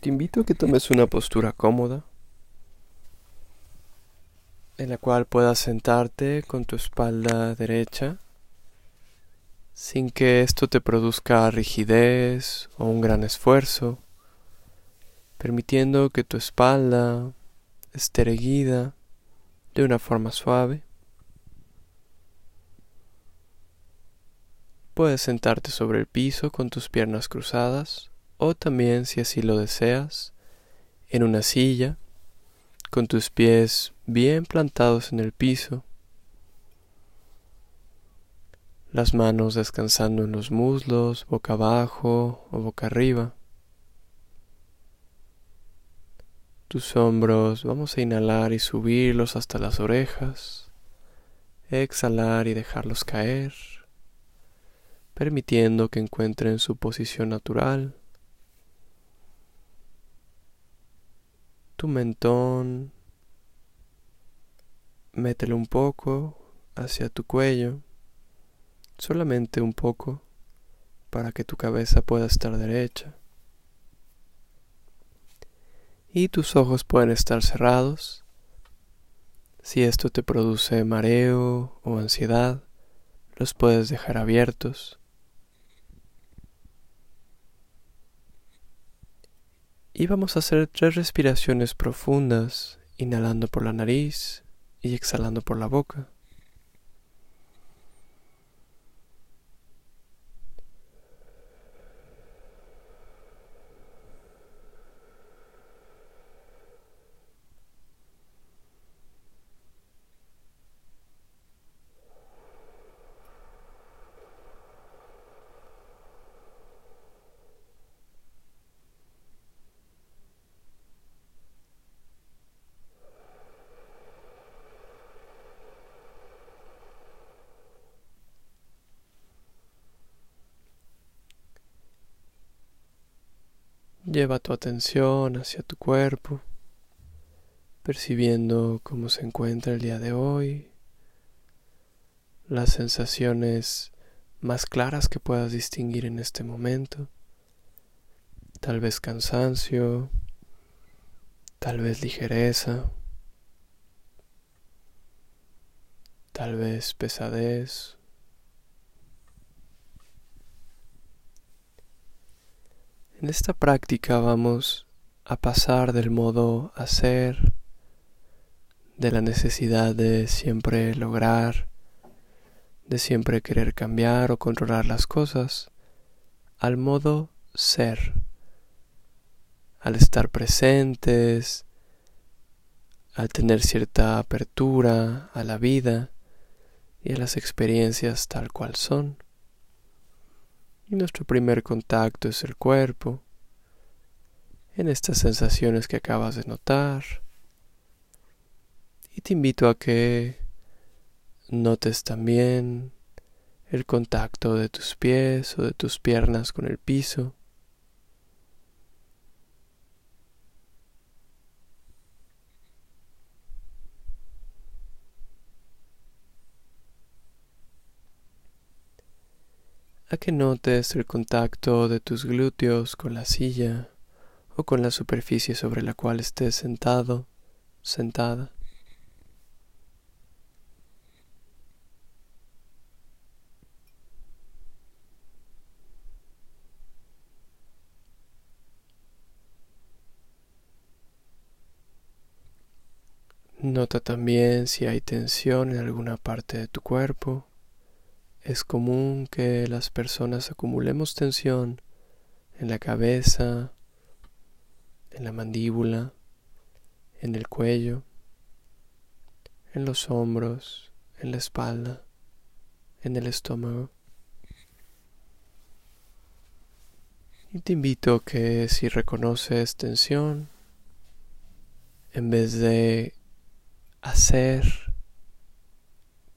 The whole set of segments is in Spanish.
Te invito a que tomes una postura cómoda en la cual puedas sentarte con tu espalda derecha sin que esto te produzca rigidez o un gran esfuerzo, permitiendo que tu espalda esté erguida de una forma suave. Puedes sentarte sobre el piso con tus piernas cruzadas o también, si así lo deseas, en una silla, con tus pies bien plantados en el piso, las manos descansando en los muslos, boca abajo o boca arriba. Tus hombros vamos a inhalar y subirlos hasta las orejas, exhalar y dejarlos caer, permitiendo que encuentren su posición natural. Tu mentón, mételo un poco hacia tu cuello, solamente un poco, para que tu cabeza pueda estar derecha. Y tus ojos pueden estar cerrados. Si esto te produce mareo o ansiedad, los puedes dejar abiertos. Y vamos a hacer tres respiraciones profundas, inhalando por la nariz y exhalando por la boca. Lleva tu atención hacia tu cuerpo, percibiendo cómo se encuentra el día de hoy, las sensaciones más claras que puedas distinguir en este momento, tal vez cansancio, tal vez ligereza, tal vez pesadez En esta práctica vamos a pasar del modo hacer, de la necesidad de siempre lograr, de siempre querer cambiar o controlar las cosas, al modo ser, al estar presentes, al tener cierta apertura a la vida y a las experiencias tal cual son. Y nuestro primer contacto es el cuerpo, en estas sensaciones que acabas de notar. Y te invito a que notes también el contacto de tus pies o de tus piernas con el piso. A que notes el contacto de tus glúteos con la silla o con la superficie sobre la cual estés sentado, sentada. Nota también si hay tensión en alguna parte de tu cuerpo. Es común que las personas acumulemos tensión en la cabeza, en la mandíbula, en el cuello, en los hombros, en la espalda, en el estómago. Y te invito que si reconoces tensión, en vez de hacer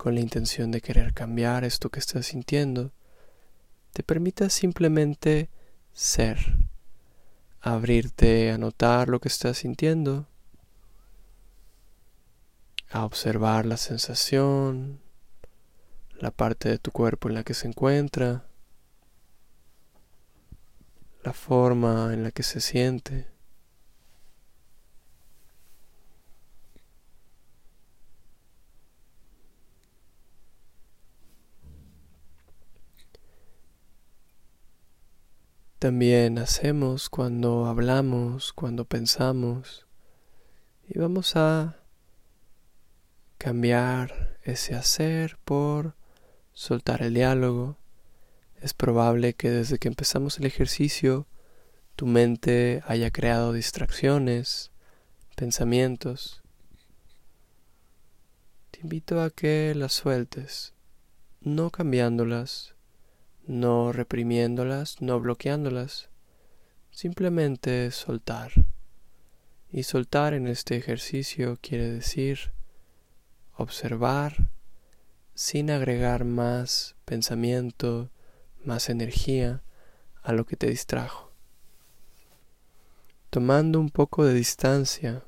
con la intención de querer cambiar esto que estás sintiendo, te permitas simplemente ser, abrirte a notar lo que estás sintiendo, a observar la sensación, la parte de tu cuerpo en la que se encuentra, la forma en la que se siente. También hacemos cuando hablamos, cuando pensamos. Y vamos a cambiar ese hacer por soltar el diálogo. Es probable que desde que empezamos el ejercicio tu mente haya creado distracciones, pensamientos. Te invito a que las sueltes, no cambiándolas, no reprimiéndolas, no bloqueándolas, simplemente soltar. Y soltar en este ejercicio quiere decir observar sin agregar más pensamiento, más energía a lo que te distrajo. Tomando un poco de distancia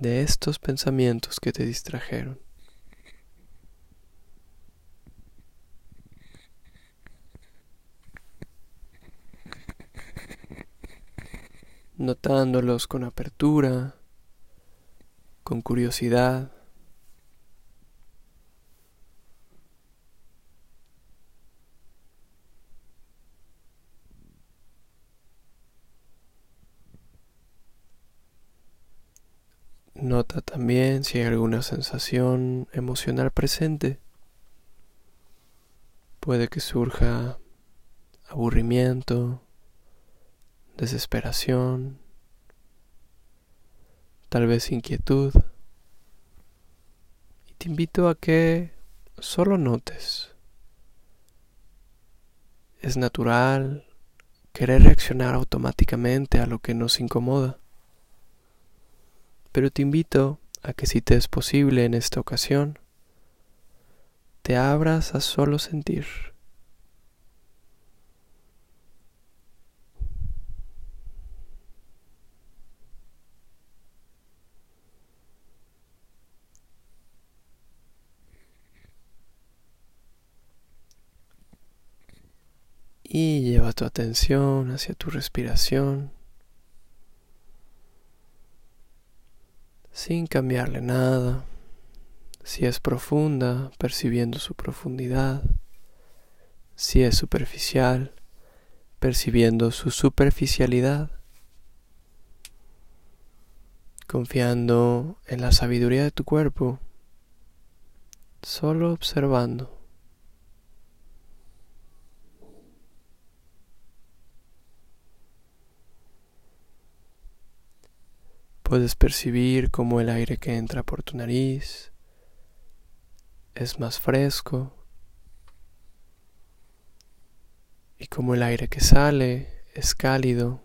de estos pensamientos que te distrajeron. Notándolos con apertura, con curiosidad. Nota también si hay alguna sensación emocional presente. Puede que surja aburrimiento, desesperación, tal vez inquietud. Y te invito a que solo notes. Es natural querer reaccionar automáticamente a lo que nos incomoda. Pero te invito a que si te es posible en esta ocasión, te abras a solo sentir. y lleva tu atención hacia tu respiración sin cambiarle nada. Si es profunda, percibiendo su profundidad. Si es superficial, percibiendo su superficialidad. Confiando en la sabiduría de tu cuerpo, solo observando. Puedes percibir cómo el aire que entra por tu nariz es más fresco y cómo el aire que sale es cálido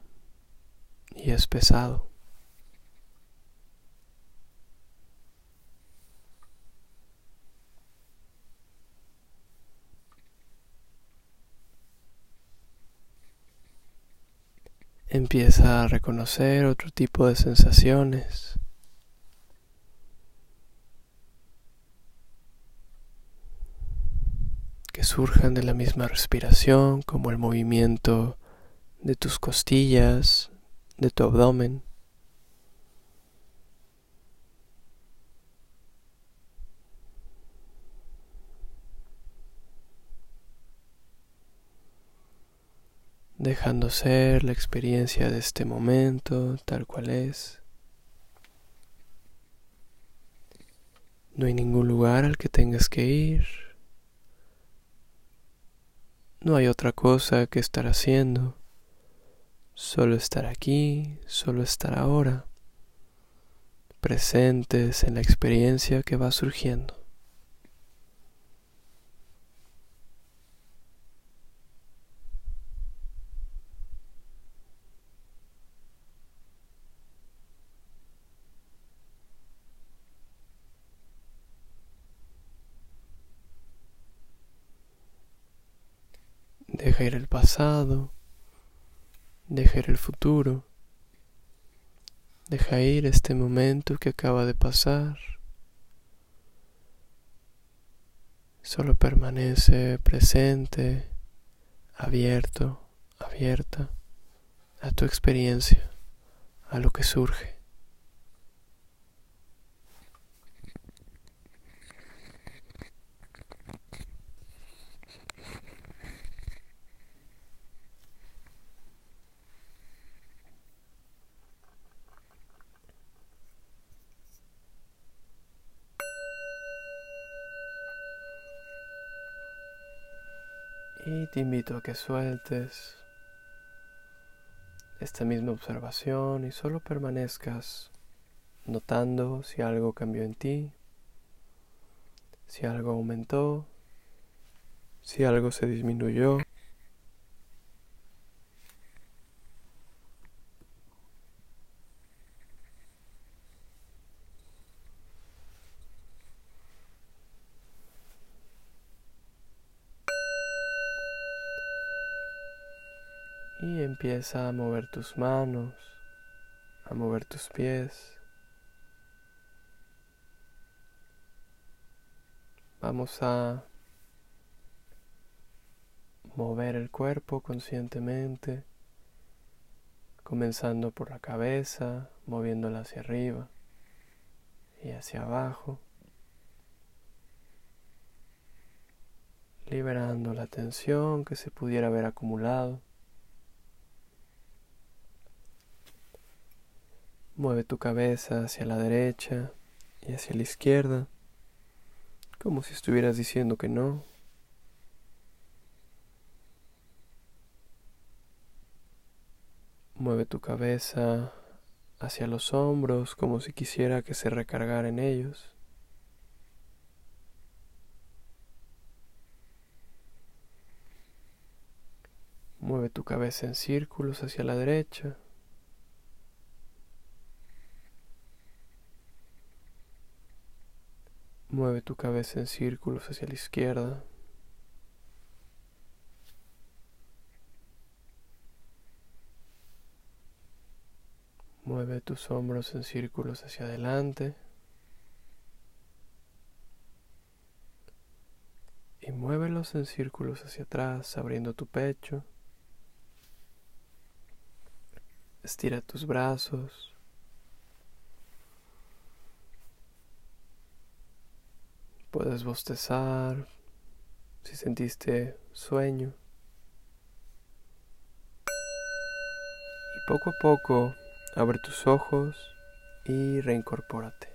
y es pesado. Empieza a reconocer otro tipo de sensaciones. que surjan de la misma respiración, como el movimiento de tus costillas, de tu abdomen. Dejando ser la experiencia de este momento tal cual es. No hay ningún lugar al que tengas que ir. No hay otra cosa que estar haciendo. Solo estar aquí, solo estar ahora, presentes en la experiencia que va surgiendo. Deja ir el pasado, deja ir el futuro, deja ir este momento que acaba de pasar. Solo permanece presente, abierto, abierta a tu experiencia, a lo que surge. Y te invito a que sueltes esta misma observación y solo permanezcas notando si algo cambió en ti, si algo aumentó, si algo se disminuyó. Y empieza a mover tus manos, a mover tus pies. Vamos a mover el cuerpo conscientemente, comenzando por la cabeza, moviéndola hacia arriba y hacia abajo, liberando la tensión que se pudiera haber acumulado. Mueve tu cabeza hacia la derecha y hacia la izquierda, como si estuvieras diciendo que no. Mueve tu cabeza hacia los hombros como si quisiera que se recargara en ellos. Mueve tu cabeza en círculos hacia la derecha. Mueve tu cabeza en círculos hacia la izquierda. Mueve tus hombros en círculos hacia adelante. Y muévelos en círculos hacia atrás, abriendo tu pecho. Estira tus brazos. Puedes bostezar si sentiste sueño. Y poco a poco abre tus ojos y reincorpórate.